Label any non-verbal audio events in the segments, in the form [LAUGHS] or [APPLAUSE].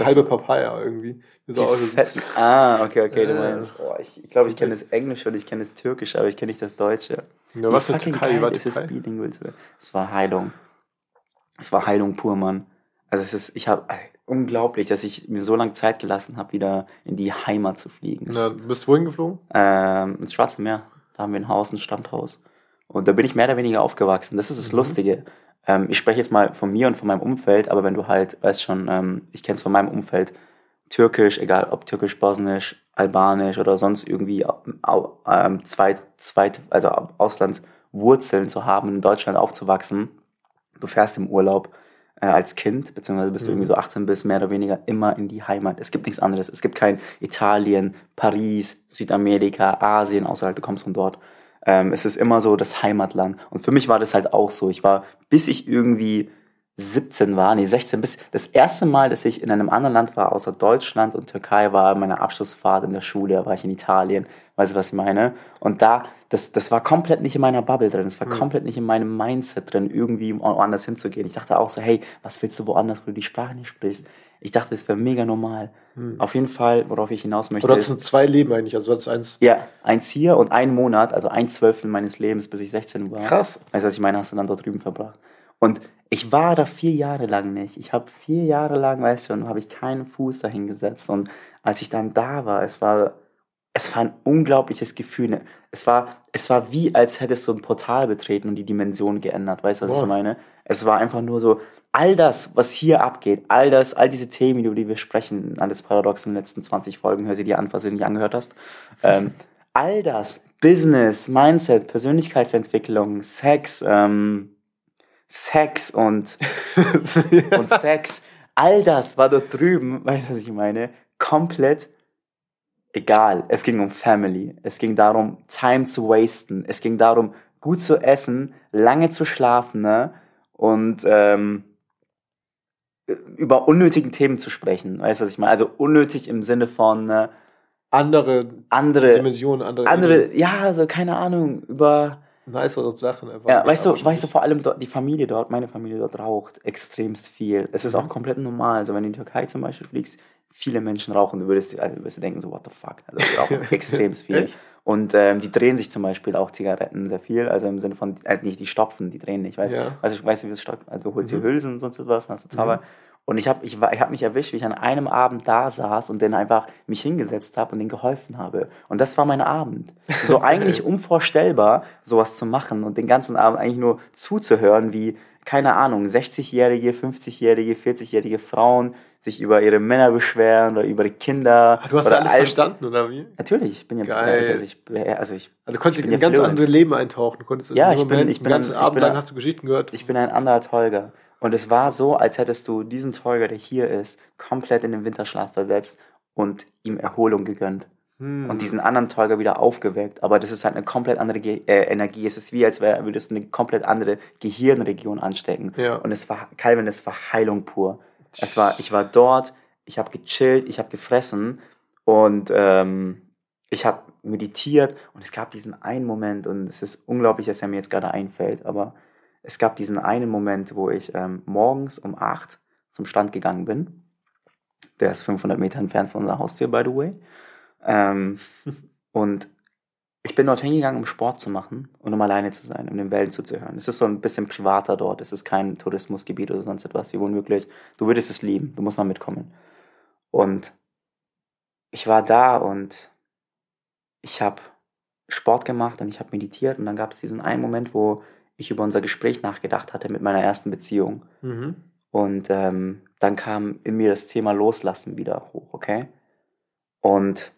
Das halbe Papaya irgendwie. So ah, okay, okay, du meinst. Oh, ich ich glaube, ich kenne das Englische und ich kenne das Türkische, aber ich kenne nicht das Deutsche. Ja, was für Türkei? War ist es bilingual. Es war Heilung. Es war Heilung pur, Mann. Also es ist, ich habe unglaublich, dass ich mir so lange Zeit gelassen habe, wieder in die Heimat zu fliegen. Na, bist du wohin geflogen? Ähm, ins Schwarze Meer. Da haben wir ein Haus, ein Standhaus. Und da bin ich mehr oder weniger aufgewachsen. Das ist das mhm. Lustige. Ähm, ich spreche jetzt mal von mir und von meinem Umfeld, aber wenn du halt, weißt schon, ähm, ich kenne es von meinem Umfeld, Türkisch, egal ob Türkisch, Bosnisch, Albanisch oder sonst irgendwie ähm, zweit, zweit, also Auslandswurzeln zu haben, in Deutschland aufzuwachsen. Du fährst im Urlaub äh, als Kind, beziehungsweise bis mhm. du irgendwie so 18 bist, mehr oder weniger immer in die Heimat. Es gibt nichts anderes. Es gibt kein Italien, Paris, Südamerika, Asien, außer halt du kommst von dort. Ähm, es ist immer so das Heimatland. Und für mich war das halt auch so. Ich war, bis ich irgendwie 17 war, nee, 16, bis das erste Mal, dass ich in einem anderen Land war, außer Deutschland und Türkei, war meine Abschlussfahrt in der Schule, da war ich in Italien, weißt du, was ich meine? Und da, das, das war komplett nicht in meiner Bubble drin, es war mhm. komplett nicht in meinem Mindset drin, irgendwie woanders hinzugehen. Ich dachte auch so, hey, was willst du woanders, wo du die Sprache nicht sprichst? Ich dachte, das wäre mega normal. Hm. Auf jeden Fall, worauf ich hinaus möchte. Oder das sind zwei Leben eigentlich, also das ist eins. Ja, eins hier und ein Monat, also ein Zwölftel meines Lebens, bis ich 16 war. Krass. Also, was ich meine, hast du dann dort drüben verbracht. Und ich war da vier Jahre lang nicht. Ich habe vier Jahre lang, weißt du, habe ich keinen Fuß dahin gesetzt. Und als ich dann da war, es war, es war ein unglaubliches Gefühl. Es war, es war wie, als hättest du ein Portal betreten und die Dimension geändert. Weißt du, was Boah. ich meine? Es war einfach nur so, all das, was hier abgeht, all das, all diese Themen, über die wir sprechen, alles paradox in den letzten 20 Folgen, hör sie dir an, falls du nicht angehört hast. [LAUGHS] Ähm, all das, Business, Mindset, Persönlichkeitsentwicklung, Sex, ähm, Sex und, [LAUGHS] und Sex, all das war dort drüben, weißt du, was ich meine? Komplett egal. Es ging um Family. Es ging darum, Time zu wasten. Es ging darum, gut zu essen, lange zu schlafen, ne? Und ähm, über unnötigen Themen zu sprechen. Weißt du, was ich meine? Also unnötig im Sinne von äh, andere, andere Dimensionen, andere, andere ja, also keine Ahnung, über nicere Sachen einfach. Ja, weißt du, weißt du, vor allem dort, die Familie dort, meine Familie dort raucht extremst viel. Es ist mhm. auch komplett normal. Also wenn du in die Türkei zum Beispiel fliegst, viele Menschen rauchen, du würdest, also würdest du denken so, what the fuck? Also die rauchen [LAUGHS] extremst viel. Echt? Und ähm, die drehen sich zum Beispiel auch Zigaretten sehr viel, also im Sinne von, äh, nicht die stopfen, die drehen nicht, weißt ja. Also ich weiß nicht, wie es stopft, also du holst mhm. die Hülsen und sonst was, hast du Zauber. Mhm. Und ich habe ich, ich hab mich erwischt, wie ich an einem Abend da saß und dann einfach mich hingesetzt habe und denen geholfen habe. Und das war mein Abend. [LAUGHS] So eigentlich unvorstellbar, sowas zu machen und den ganzen Abend eigentlich nur zuzuhören, wie, keine Ahnung, 60-jährige, 50-jährige, 40-jährige Frauen sich über ihre Männer beschweren oder über die Kinder. Du hast ja alles verstanden, oder wie? Natürlich, ich bin ja Geil. Also ich, also ich, also du konntest in ein ganz anderes Leben eintauchen. Du konntest ja, ich bin, ich bin, Abend bin du Geschichten gehört. Ich bin ein anderer Tolga. Und es war so, als hättest du diesen Tolga, der hier ist, komplett in den Winterschlaf versetzt und ihm Erholung gegönnt. Hm. Und diesen anderen Tolga wieder aufgeweckt. Aber das ist halt eine komplett andere Ge äh, Energie. Es ist wie, als wär, würdest du eine komplett andere Gehirnregion anstecken. Ja. Und es war, Calvin, es war Heilung pur. Es war, ich war dort, ich habe gechillt, ich habe gefressen und ähm, ich habe meditiert und es gab diesen einen Moment und es ist unglaublich, dass er mir jetzt gerade einfällt, aber es gab diesen einen Moment, wo ich ähm, morgens um 8 zum Stand gegangen bin. Der ist 500 Meter entfernt von unserer Haustür, by the way. Ähm, [LAUGHS] und ich bin dort hingegangen, um Sport zu machen und um alleine zu sein, um den Wellen zuzuhören. Es ist so ein bisschen privater dort. Es ist kein Tourismusgebiet oder sonst etwas. Hier wohnen wirklich, du würdest es lieben. Du musst mal mitkommen. Und ich war da und ich habe Sport gemacht und ich habe meditiert und dann gab es diesen einen Moment, wo ich über unser Gespräch nachgedacht hatte mit meiner ersten Beziehung. Mhm. Und ähm, dann kam in mir das Thema Loslassen wieder hoch, okay? Und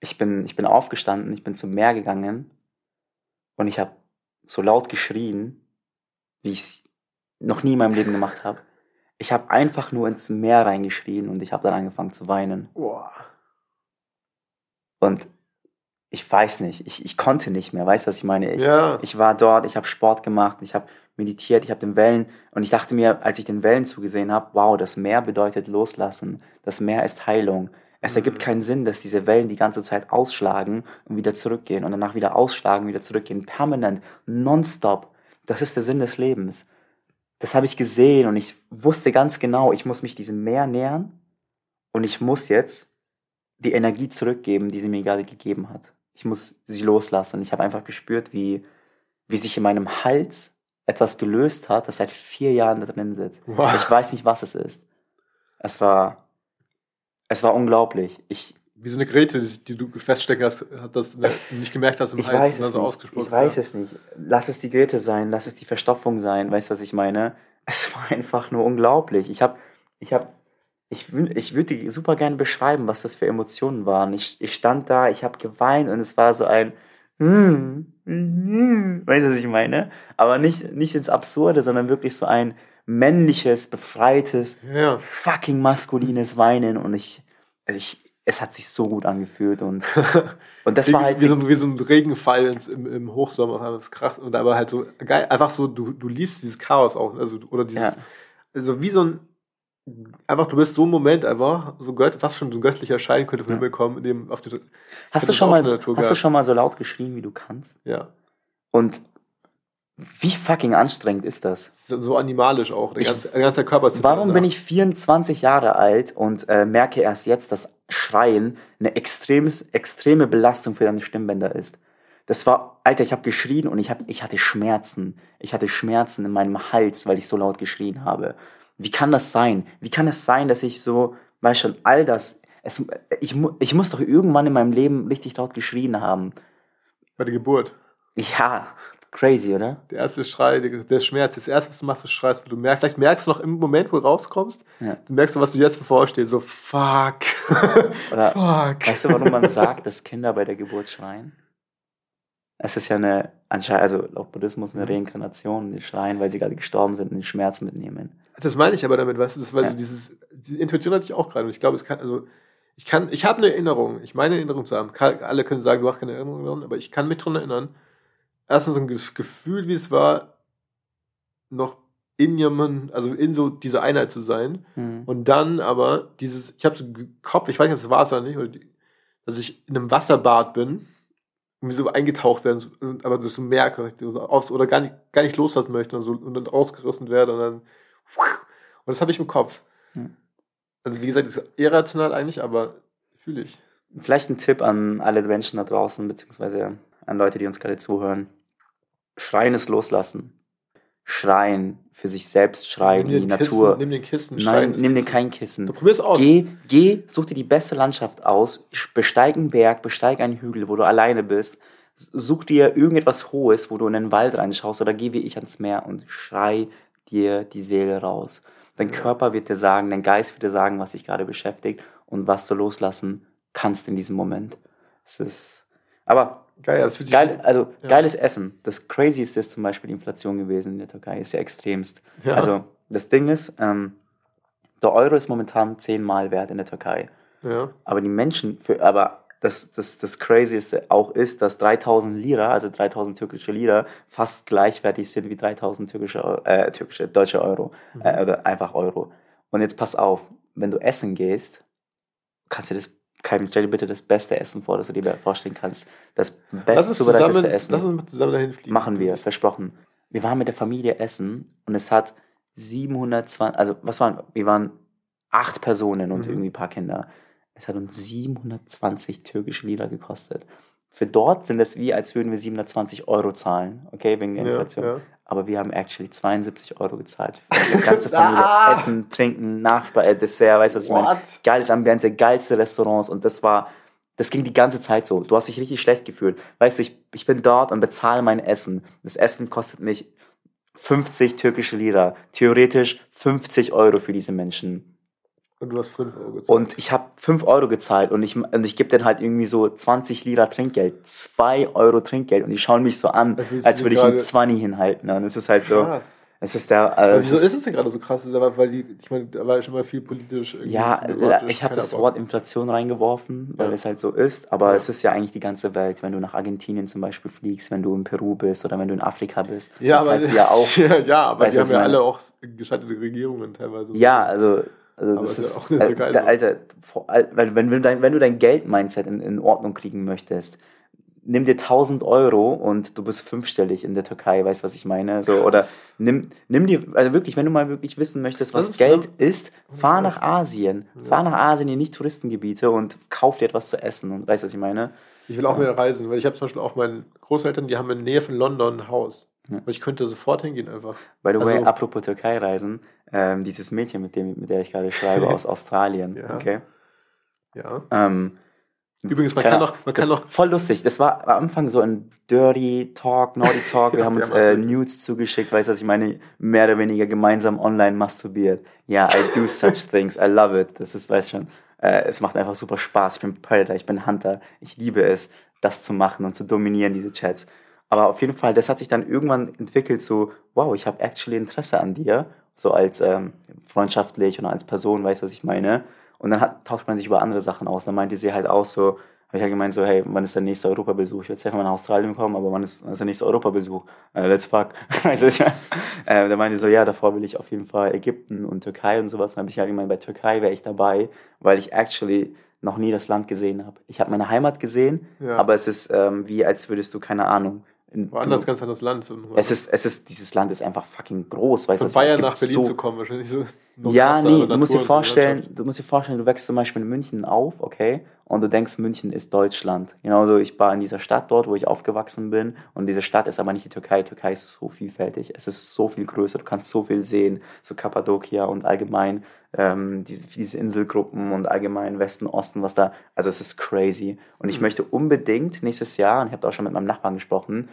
ich bin, ich bin aufgestanden, ich bin zum Meer gegangen und ich habe so laut geschrien, wie ich es noch nie in meinem Leben gemacht habe. Ich habe einfach nur ins Meer reingeschrien und ich habe dann angefangen zu weinen. Boah. Und ich weiß nicht, ich, ich konnte nicht mehr, weißt du, was ich meine? Ich, ja. ich war dort, ich habe Sport gemacht, ich habe meditiert, ich habe den Wellen und ich dachte mir, als ich den Wellen zugesehen habe, wow, das Meer bedeutet loslassen, das Meer ist Heilung, es ergibt keinen Sinn, dass diese Wellen die ganze Zeit ausschlagen und wieder zurückgehen und danach wieder ausschlagen, wieder zurückgehen. Permanent, nonstop. Das ist der Sinn des Lebens. das habe ich gesehen und ich wusste ganz genau, ich muss mich diesem Meer nähern und ich muss jetzt die Energie zurückgeben, die sie mir gerade gegeben hat. Ich muss sie loslassen. Ich habe einfach gespürt, wie, wie sich in meinem Hals etwas gelöst hat, das seit vier Jahren da drin sitzt. Wow. Ich weiß nicht, was es ist. Es war, es war unglaublich. Ich, wie so eine Grete, die du feststecken hast, hat das es, nicht gemerkt hast im ich Hals und dann so ausgesprochen. Ich weiß ja. es nicht. Lass es die Grete sein, lass es die Verstopfung sein, weißt du, was ich meine? Es war einfach nur unglaublich. Ich habe, ich habe, ich, ich würde super gerne beschreiben, was das für Emotionen waren. Ich, ich stand da, ich habe geweint und es war so ein, mm, mm, weißt du, was ich meine? Aber nicht, nicht ins Absurde, sondern wirklich so ein männliches, befreites, ja. fucking maskulines Weinen und ich, ich, es hat sich so gut angefühlt und, [LAUGHS] und das war halt. Wie so, wie so ein Regenfall im, im Hochsommer, das kracht und aber halt so geil, einfach so, du, du liebst dieses Chaos auch, also, oder dieses, ja. also wie so ein, einfach, du bist so ein Moment einfach, so gött, fast schon so ein göttlicher Schein könnte von ja. Himmel kommen, in dem auf die, hast du schon mal, so, hast du schon mal so laut geschrien, wie du kannst? Ja. Und wie fucking anstrengend ist das? So animalisch auch. Der, ganze, der ganze Körper ist Warum bin ich 24 Jahre alt und äh, merke erst jetzt, dass Schreien eine extremes, extreme Belastung für deine Stimmbänder ist? Das war, Alter, ich habe geschrien und ich, hab, ich hatte Schmerzen. Ich hatte Schmerzen in meinem Hals, weil ich so laut geschrien habe. Wie kann das sein? Wie kann es sein, dass ich so, weißt schon, all das, es, ich, ich muss doch irgendwann in meinem Leben richtig laut geschrien haben. Bei der Geburt. Ja, Crazy, oder? Der erste Schrei, der, Schmerz. Das erste, was du machst, ist schreist. Du merkst, vielleicht merkst du noch im Moment, wo du rauskommst, ja. du merkst, was du jetzt bevorstehst. So, fuck. Oder, [LAUGHS] fuck. Weißt du, warum man sagt, dass Kinder bei der Geburt schreien? Es ist ja eine, anscheinend, also laut Buddhismus eine Reinkarnation. Die schreien, weil sie gerade gestorben sind und den Schmerz mitnehmen. Das meine ich aber damit, weißt du, das war ja. so dieses, diese Intuition hatte ich auch gerade. Und ich glaube, es kann, also, ich kann, ich habe eine Erinnerung. Ich meine Erinnerung zu haben. Alle können sagen, du hast keine Erinnerung, aber ich kann mich daran erinnern, erstens so ein Gefühl, wie es war, noch in jemandem, also in so dieser Einheit zu sein. Mhm. Und dann aber dieses, ich habe so Kopf, ich weiß nicht, ob es war oder nicht, oder die, dass ich in einem Wasserbad bin mir so eingetaucht werden, aber das so merke, oder gar nicht, gar nicht loslassen möchte und, so, und dann rausgerissen werde und dann, und das habe ich im Kopf. Mhm. Also wie gesagt, ist irrational eigentlich, aber fühle ich. Vielleicht ein Tipp an alle Menschen da draußen, beziehungsweise an Leute, die uns gerade zuhören. Schreien ist loslassen. Schreien, für sich selbst schreien, die Natur. Kissen, nimm den Kissen, Nein, nimm dir kein Kissen. Du probierst aus. Geh, geh, such dir die beste Landschaft aus, besteig einen Berg, besteig einen Hügel, wo du alleine bist. Such dir irgendetwas Hohes, wo du in den Wald reinschaust oder geh wie ich ans Meer und schrei dir die Seele raus. Dein Körper wird dir sagen, dein Geist wird dir sagen, was dich gerade beschäftigt und was du loslassen kannst in diesem Moment. Es ist, aber Geil, das fühlt sich Geil, also ja. geiles Essen. Das Crazyste ist zum Beispiel die Inflation gewesen in der Türkei. Ist ja extremst. Ja. Also das Ding ist, ähm, der Euro ist momentan zehnmal wert in der Türkei. Ja. Aber die Menschen, für, aber das, das, das Crazyste auch ist, dass 3000 Lira, also 3000 türkische Lira, fast gleichwertig sind wie 3000 türkische, äh, türkische deutsche Euro. Mhm. Äh, oder einfach Euro. Und jetzt pass auf, wenn du essen gehst, kannst du das Kai, stell dir bitte das beste Essen vor, das du dir vorstellen kannst. Das beste zubereitete Essen. Lass uns zusammen dahin fliegen. Machen wir, versprochen. Wir waren mit der Familie essen und es hat 720, also was waren, wir waren acht Personen und mhm. irgendwie ein paar Kinder. Es hat uns 720 türkische Lira gekostet. Für dort sind es wie, als würden wir 720 Euro zahlen, okay, wegen der Inflation. Ja, ja. Aber wir haben actually 72 Euro gezahlt. Für die ganze Familie. [LAUGHS] ah! Essen, Trinken, Nachspeise, äh, Dessert, weißt du, was ich meine? Geiles Ambiente, geilste Restaurants und das war, das ging die ganze Zeit so. Du hast dich richtig schlecht gefühlt. Weißt du, ich, ich bin dort und bezahle mein Essen. Das Essen kostet mich 50 türkische Lira. Theoretisch 50 Euro für diese Menschen. Und du hast 5 Euro gezahlt. Und ich habe 5 Euro gezahlt und ich, und ich gebe dann halt irgendwie so 20 Lira Trinkgeld, 2 Euro Trinkgeld und die schauen mich so an, als würde ich einen 20 hinhalten. Und es ist halt so. Krass. Es ist der. Äh, wieso ist es denn gerade so krass? Weil die, ich meine, da war schon mal viel politisch. Ja, ich habe das Wort Inflation reingeworfen, weil ja. es halt so ist. Aber ja. es ist ja eigentlich die ganze Welt. Wenn du nach Argentinien zum Beispiel fliegst, wenn du in Peru bist oder wenn du in Afrika bist, ja, aber, ja [LAUGHS] auch. ja, aber die haben ja alle auch gescheiterte Regierungen teilweise. Ja, also also das ist, ist ja äh, Alter, wenn, wenn, du dein, wenn du dein Geld-Mindset in, in Ordnung kriegen möchtest, nimm dir 1000 Euro und du bist fünfstellig in der Türkei, weißt du, was ich meine? So, oder nimm, nimm dir, also wirklich, wenn du mal wirklich wissen möchtest, was ist Geld so- ist, fahr nach Asien. Fahr nach Asien in nicht Touristengebiete und kauf dir etwas zu essen und weißt du, was ich meine? Ich will auch mehr reisen, weil ich habe zum Beispiel auch meine Großeltern, die haben in der Nähe von London ein Haus. Ja. Ich könnte sofort hingehen einfach. By the way, Also- apropos Türkei-Reisen, ähm, dieses Mädchen, mit, dem, mit der ich gerade schreibe, [LAUGHS] aus Australien, Ja. okay? Ja. Ähm, Übrigens, man kann noch, man kann das, noch, voll lustig. Das war am Anfang so ein Dirty Talk, Naughty [LAUGHS] Talk. Wir Ja, haben uns äh, Nudes zugeschickt, weißt du, was ich meine? Mehr oder weniger gemeinsam online masturbiert. Ja, I do such [LAUGHS] things. I love it. Das ist, weißt schon, äh, es macht einfach super Spaß. Ich bin Predator, ich bin Hunter. Ich liebe es, das zu machen und zu dominieren, diese Chats. Aber auf jeden Fall, das hat sich dann irgendwann entwickelt so, wow, ich habe actually Interesse an dir. So als ähm, freundschaftlich und als Person, weißt du, was ich meine? Und dann hat, tauscht man sich über andere Sachen aus. Dann meinte sie halt auch so, habe ich halt gemeint so, hey, wann ist der nächste Europabesuch? Ich werde jetzt mal nach Australien kommen, aber wann ist, wann ist der nächste Europabesuch? Äh, let's fuck. [LAUGHS] Du, ich äh, da meinte sie so, ja, davor will ich auf jeden Fall Ägypten und Türkei und sowas. Dann habe ich halt gemeint, bei Türkei wäre ich dabei, weil ich actually noch nie das Land gesehen habe. Ich habe meine Heimat gesehen, Ja. aber es ist ähm, wie, als würdest du, keine Ahnung, woanders, ganz anderes Land. So es ist, es ist, dieses Land ist einfach fucking groß, weißt von was? Bayern nach Berlin so zu kommen, wahrscheinlich so. ja, nee, du musst dir so vorstellen, du musst dir vorstellen, du wächst zum Beispiel in München auf, okay, und du denkst, München ist Deutschland. Genauso, ich war in dieser Stadt dort, wo ich aufgewachsen bin, und diese Stadt ist aber nicht die Türkei. Die Türkei ist so vielfältig, es ist so viel größer, du kannst so viel sehen, so Kappadokia und allgemein ähm, die, diese Inselgruppen und allgemein Westen, Osten, was da, also es ist crazy. Und ich Mhm. möchte unbedingt nächstes Jahr, und ich habe auch schon mit meinem Nachbarn gesprochen,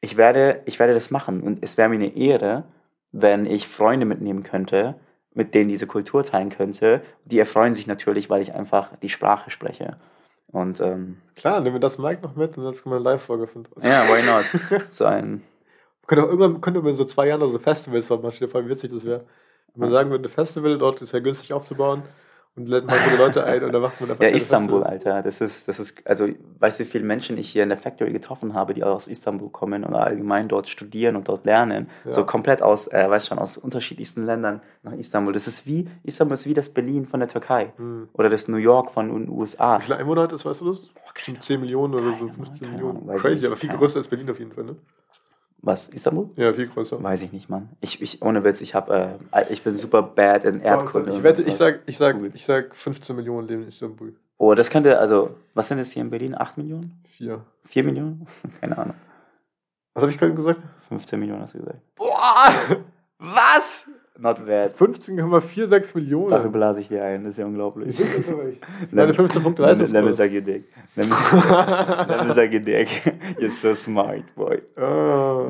ich werde, ich werde das machen und es wäre mir eine Ehre, wenn ich Freunde mitnehmen könnte, mit denen diese Kultur teilen könnte. Die erfreuen sich natürlich, weil ich einfach die Sprache spreche. Und ähm, Klar, nehmen wir das Mike noch mit und jetzt können wir eine Live-Folge von uns. ja, why not? [LAUGHS] so ein, Könnte auch irgendwann, könnte man in so zwei Jahren oder so Festivals machen. Stell dir vor, wie witzig das wäre. Wenn man sagen würde, ein Festival dort ist ja günstig aufzubauen und lädt mal viele Leute ein und dann macht man einfach ja, Istanbul, Festivals. Alter. Das ist, das ist, also, weißt du, wie viele Menschen ich hier in der Factory getroffen habe, die aus Istanbul kommen oder allgemein dort studieren und dort lernen. Ja. So komplett aus, äh, weißt schon, aus unterschiedlichsten Ländern nach Istanbul. Das ist wie, Istanbul ist wie das Berlin von der Türkei. Hm. Oder das New York von den USA. Wie viele Einwohner hat das, weißt du das? keine 10 Millionen oder so, Keine 15 Ahnung, keine Millionen. Ahnung, Crazy, aber viel größer als Berlin auf jeden Fall, ne? Was, Istanbul? Ja, viel größer. Weiß ich nicht, Mann. Ich, ich ohne Witz, ich hab, äh, ich bin super bad in Erdkunde. Ich wette, ich sag, ich sag, ich sag 15 Millionen leben in Istanbul. Oh, das könnte, also, was sind es hier in Berlin? 8 Millionen? Vier. 4 Millionen? [LAUGHS] Keine Ahnung. Was habe ich gerade gesagt? 15 Millionen hast du gesagt. Boah! [LAUGHS] Was? Not bad. 15,46 Millionen. Dafür blase ich dir ein, das ist ja unglaublich. [LAUGHS] Meine 15 Punkte Let me suck your dick. Let me, suck your dick. You're so smart, boy.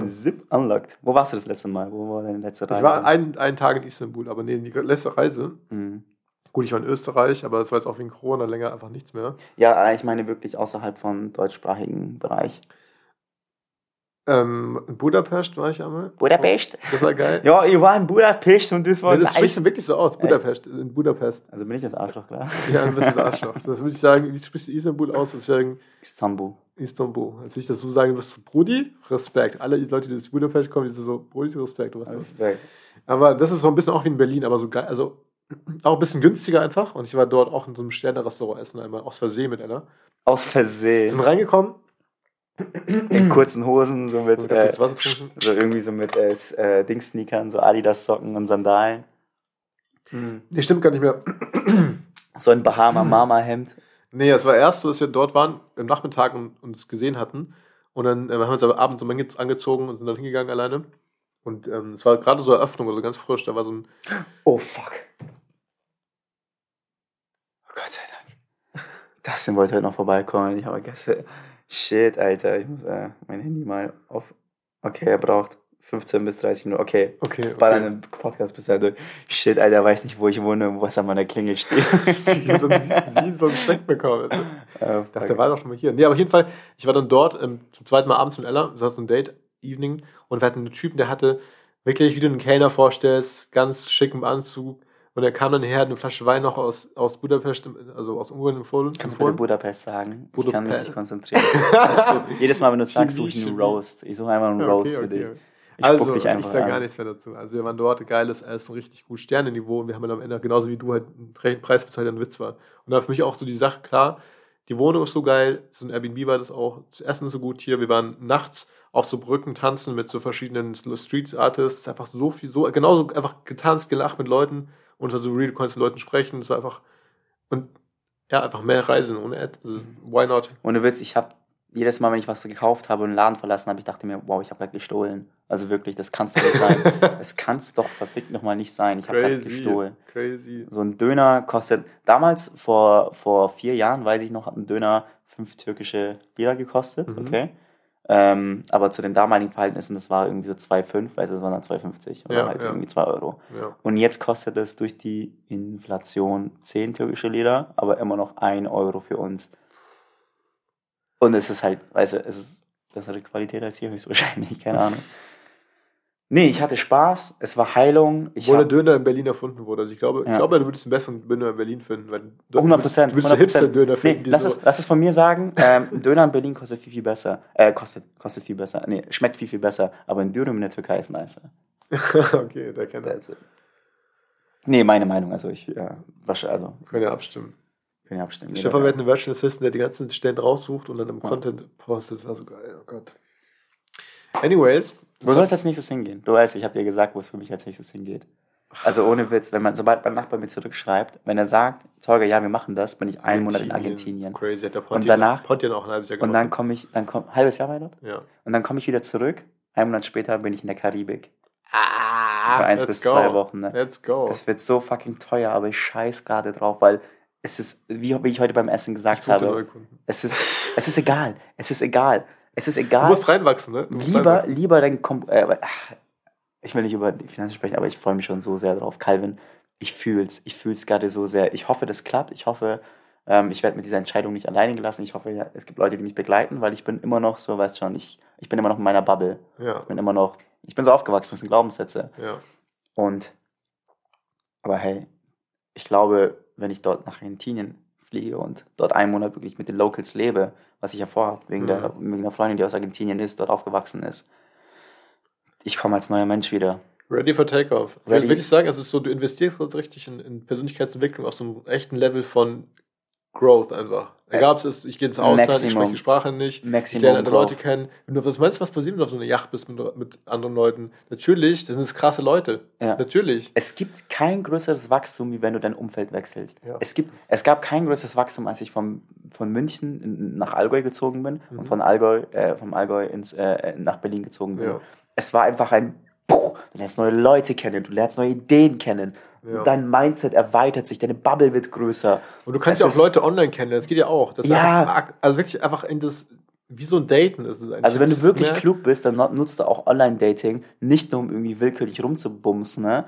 Ah. Zip unlocked. Wo warst du das letzte Mal? Wo war deine letzte Reise? Ich war einen, einen Tag in Istanbul, aber nee, die letzte Reise. Mhm. Gut, ich war in Österreich, aber das war jetzt auch wegen Corona länger einfach nichts mehr. Ja, ich meine wirklich außerhalb von deutschsprachigen Bereich. Ähm, in Budapest war ich einmal. Budapest? Das war geil. [LAUGHS] Ja, ich war in Budapest und das war Nee, das nice. spricht wirklich so aus. Budapest, in Budapest. Also bin ich das Arschloch, klar. Ja, ein bisschen Arschloch. [LAUGHS] Das würde ich sagen, wie sprichst du Istanbul aus? Deswegen Istanbul. Istanbul. Als ich das so sagen, so Brudi, Respekt. Alle Leute, die aus Budapest kommen, die sind so, Brudi, Respekt, du weißt das. Respekt. Aber das ist so ein bisschen auch wie in Berlin, aber so geil, also auch ein bisschen günstiger einfach. Und ich war dort auch in so einem Sterne-Restaurant essen, einmal aus Versehen mit einer. Aus Wir sind Versehen. reingekommen, In kurzen Hosen, so mit, äh, so irgendwie so mit äh, äh, Dings-Sneakern, so Adidas-Socken und Sandalen. Nee, stimmt gar nicht mehr. So ein Bahama-Mama-Hemd. Nee, es war erst so, dass wir dort waren, im Nachmittag und uns gesehen hatten. Und dann äh, haben wir uns aber abends ange- angezogen und sind dann hingegangen alleine. Und ähm, es war gerade so Eröffnung, also ganz frisch. Da war so ein. Oh, fuck. Oh Gott sei Dank. Das wollte heute noch vorbeikommen. Ich habe vergessen. Shit, Alter. Ich muss äh, mein Handy mal auf. Okay, er braucht 15 bis 30 Minuten. Okay. Okay. Bei okay. einem Podcast bis durch. Shit, Alter, weiß nicht, wo ich wohne und was an meiner Klingel steht. [LAUGHS] Ich hab dann wie, so einen Schreck bekommen. Also. Äh, Ich dachte, der war doch schon mal hier. Nee, aber auf jeden Fall, ich war dann dort ähm, zum zweiten Mal abends mit Ella, das war so ein Date-Evening, und wir hatten einen Typen, der hatte wirklich, wie du einen Kellner vorstellst, ganz schicken Anzug. Und er kam dann her, eine Flasche Wein noch aus, aus Budapest, also aus Ungarn empfohlen. Kannst du Budapest sagen? Ich kann mich Budapest. nicht konzentrieren. Du, jedes Mal, wenn du [LAUGHS] sagst, suche ich einen. Roast. Ich suche einfach einen Roast für dich. Ich also, ich sage gar nichts mehr dazu. Also wir waren dort, geiles Essen, richtig gut Sternenniveau und wir haben dann am Ende, genauso wie du, halt einen Pre- Preis bezahlt, ein Witz war. Und da war für mich auch so die Sache klar, Die Wohnung ist so geil. So ein Airbnb war das auch. Das Essen ist so gut hier. Wir waren nachts auf so Brücken tanzen mit so verschiedenen Street Artists. Einfach so viel, so, genauso einfach getanzt, gelacht mit Leuten. Und so real, du konntest mit Leuten sprechen. Es war einfach, und ja, einfach mehr Reisen ohne Ad. Also, why not? Ohne Witz, ich habe jedes Mal, wenn ich was gekauft habe und einen Laden verlassen habe, ich dachte mir, wow, ich habe gerade gestohlen. Also wirklich, das kann es doch nicht sein. [LAUGHS] Es kann es doch verfickt nochmal nicht sein. Ich habe gerade gestohlen. Crazy. So ein Döner kostet, damals, vor, vor vier Jahren, weiß ich noch, hat ein Döner fünf türkische Lira gekostet, mhm. okay. Ähm, aber zu den damaligen Verhältnissen, das war irgendwie so 2,5, also das waren dann 2,50 oder ja, halt ja. irgendwie 2 Euro. Ja. Und jetzt kostet es durch die Inflation 10 türkische Lira, aber immer noch 1 Euro für uns. Und es ist halt, weißt du, es ist bessere Qualität als hier höchstwahrscheinlich, [LAUGHS] keine Ahnung. Nee, ich hatte Spaß, es war Heilung. Ich Wo der Döner in Berlin erfunden wurde. Also ich glaube, ja. ich glaube, du würdest einen besseren Döner in Berlin finden. Weil 100 Prozent. Du würdest einen Hipster-Döner finden. Nee, lass, so es, lass es von mir sagen, ähm, ein [LAUGHS] Döner in Berlin kostet viel, viel besser. Äh, kostet, kostet viel besser. Nee, schmeckt viel, viel besser. Aber ein Döner in der Türkei ist nicer. [LAUGHS] okay, da kennt er. Nee, meine Meinung. Also ich, ja, wasche, also. Können ja abstimmen. Können ja abstimmen. Stefan wird einen Virtual Assistant, der die ganzen Stellen raussucht und dann im ja. Content postet. Das war so geil. Oh Gott. Anyways, wo soll als nächstes hingehen? Du weißt, ich habe dir gesagt, wo es für mich als nächstes hingeht. Also ohne Witz, wenn man, sobald mein Nachbar mir zurückschreibt, wenn er sagt, Zeuge, ja, wir machen das, bin ich einen Monat in Argentinien. Crazy, hat der Pontian, und danach, Pontian auch ein halbes Jahr gemacht. Und dann komme ich, dann komm, halbes Jahr war dort? Ja. Und dann komme ich wieder zurück, einen Monat später bin ich in der Karibik. Ah, Für eins bis go. zwei Wochen, ne? Let's go. Das wird so fucking teuer, aber ich scheiß gerade drauf, weil es ist, wie, ich heute beim Essen gesagt habe, es ist, es ist egal, es ist egal. Es ist egal. Du musst reinwachsen, ne? lieber, reinwachsen. lieber dann kommt. Äh, ich will nicht über die Finanzen sprechen, aber ich freue mich schon so sehr drauf. Calvin, ich fühl's. Ich fühl's gerade so sehr. Ich hoffe, das klappt. Ich hoffe, ähm, ich werde mit dieser Entscheidung nicht alleine gelassen. Ich hoffe, ja, es gibt Leute, die mich begleiten, weil ich bin immer noch so, weißt schon, ich, ich bin immer noch in meiner Bubble. Ja. Ich bin immer noch, ich bin so aufgewachsen, das sind Glaubenssätze. Ja. Und, aber hey, ich glaube, wenn ich dort nach Argentinien fliege und dort einen Monat wirklich mit den Locals lebe, was ich ja vorhabe, wegen, mhm. der, wegen der Freundin, die aus Argentinien ist, dort aufgewachsen ist. Ich komme als neuer Mensch wieder. Ready for Takeoff. Ready. Will ich sagen, es ist so, du investierst richtig in, in Persönlichkeitsentwicklung auf so einem echten Level von Growth einfach. Egal, ob es ist, ich gehe ins Ausland, Maximum. ich spreche die Sprache nicht, Maximum ich lerne andere Leute kennen. Wenn du was meinst, was passiert, wenn du auf so einer Yacht bist mit, mit anderen Leuten? Natürlich, das sind es krasse Leute. Ja. Natürlich. Es gibt kein größeres Wachstum, wie wenn du dein Umfeld wechselst. Ja. Es, gibt, es gab kein größeres Wachstum, als ich vom, von München nach Allgäu gezogen bin mhm. und von Allgäu, äh, vom Allgäu ins, äh, nach Berlin gezogen bin. Ja. Es war einfach ein Du lernst neue Leute kennen, du lernst neue Ideen kennen. Ja. Dein Mindset erweitert sich, deine Bubble wird größer. Und du kannst es ja auch Leute online kennen, das geht ja auch. Das ja. Einfach, also wirklich einfach in das, wie so ein Daten ist es eigentlich. Also wenn du wirklich klug bist, dann nutzt du auch Online-Dating, nicht nur um irgendwie willkürlich rumzubumsen, ne?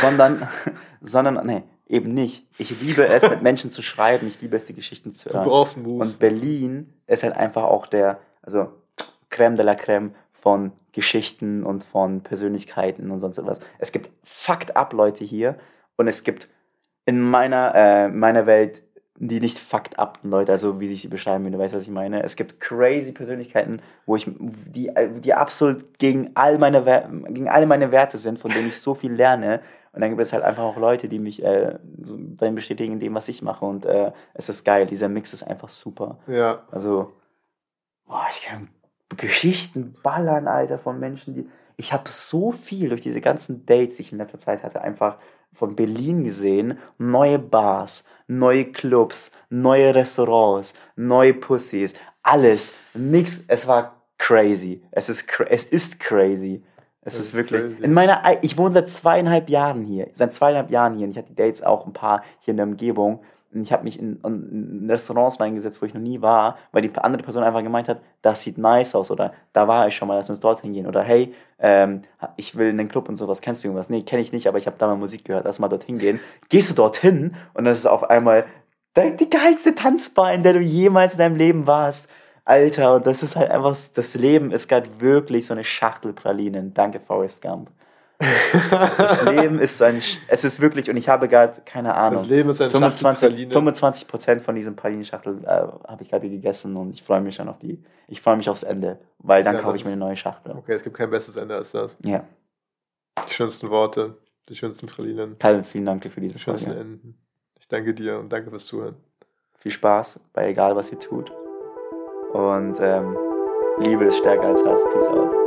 sondern, [LAUGHS] sondern, nee, eben nicht. Ich liebe es, mit Menschen zu schreiben, ich liebe es, die Geschichten zu hören. Du brauchst einen Boost. Und Berlin ist halt einfach auch der, also Crème de la Crème von Geschichten und von Persönlichkeiten und sonst etwas. Es gibt fucked up Leute hier und es gibt in meiner, äh, meiner Welt die nicht fucked up Leute, also wie sich sie beschreiben, wenn du weißt, was ich meine. Es gibt crazy Persönlichkeiten, wo ich, die, die absolut gegen all meine, gegen alle meine Werte sind, von denen ich so viel lerne. Und dann gibt es halt einfach auch Leute, die mich äh, so dann bestätigen in dem, was ich mache. Und äh, es ist geil. Dieser Mix ist einfach super. Ja. Also, boah, ich kann Geschichten ballern, Alter, von Menschen, die. Ich habe so viel durch diese ganzen Dates, die ich in letzter Zeit hatte, einfach von Berlin gesehen. Neue Bars, neue Clubs, neue Restaurants, neue Pussys, alles. Nix. Es war crazy. Es ist, es ist crazy. Es ist, ist, wirklich. Crazy. In meiner, ich wohne seit zweieinhalb Jahren hier. Seit zweieinhalb Jahren hier. Und ich hatte Dates auch ein paar hier in der Umgebung ich habe mich in, in, Restaurants reingesetzt, wo ich noch nie war, weil die andere Person einfach gemeint hat, das sieht nice aus oder da war ich schon mal, lass uns dorthin gehen oder hey, ähm, ich will in den Club und sowas, kennst du irgendwas? Nee, kenne ich nicht, aber ich habe da mal Musik gehört, lass mal dorthin gehen. Gehst du dorthin und das ist auf einmal die geilste Tanzbar, in der du jemals in deinem Leben warst. Alter, und das ist halt einfach, das Leben ist gerade wirklich so eine Schachtel Pralinen. Danke, Forrest Gump das Leben ist ein, es ist wirklich, und ich habe gerade, keine Ahnung, das Leben ist ein 25, 25 Prozent von diesem Pralinenschachtel äh, habe ich gerade gegessen und ich freue mich schon auf die, ich freue mich aufs Ende, weil dann ja, kaufe ich mir eine neue Schachtel. Okay, es gibt kein besseres Ende als das. Ja. Die schönsten Worte, die schönsten Pralinen. Calvin, vielen Dank für diese Die schönsten Enden. Ich danke dir und danke fürs Zuhören. Viel Spaß bei egal, was ihr tut. Und ähm, Liebe ist stärker als Hass. Peace out.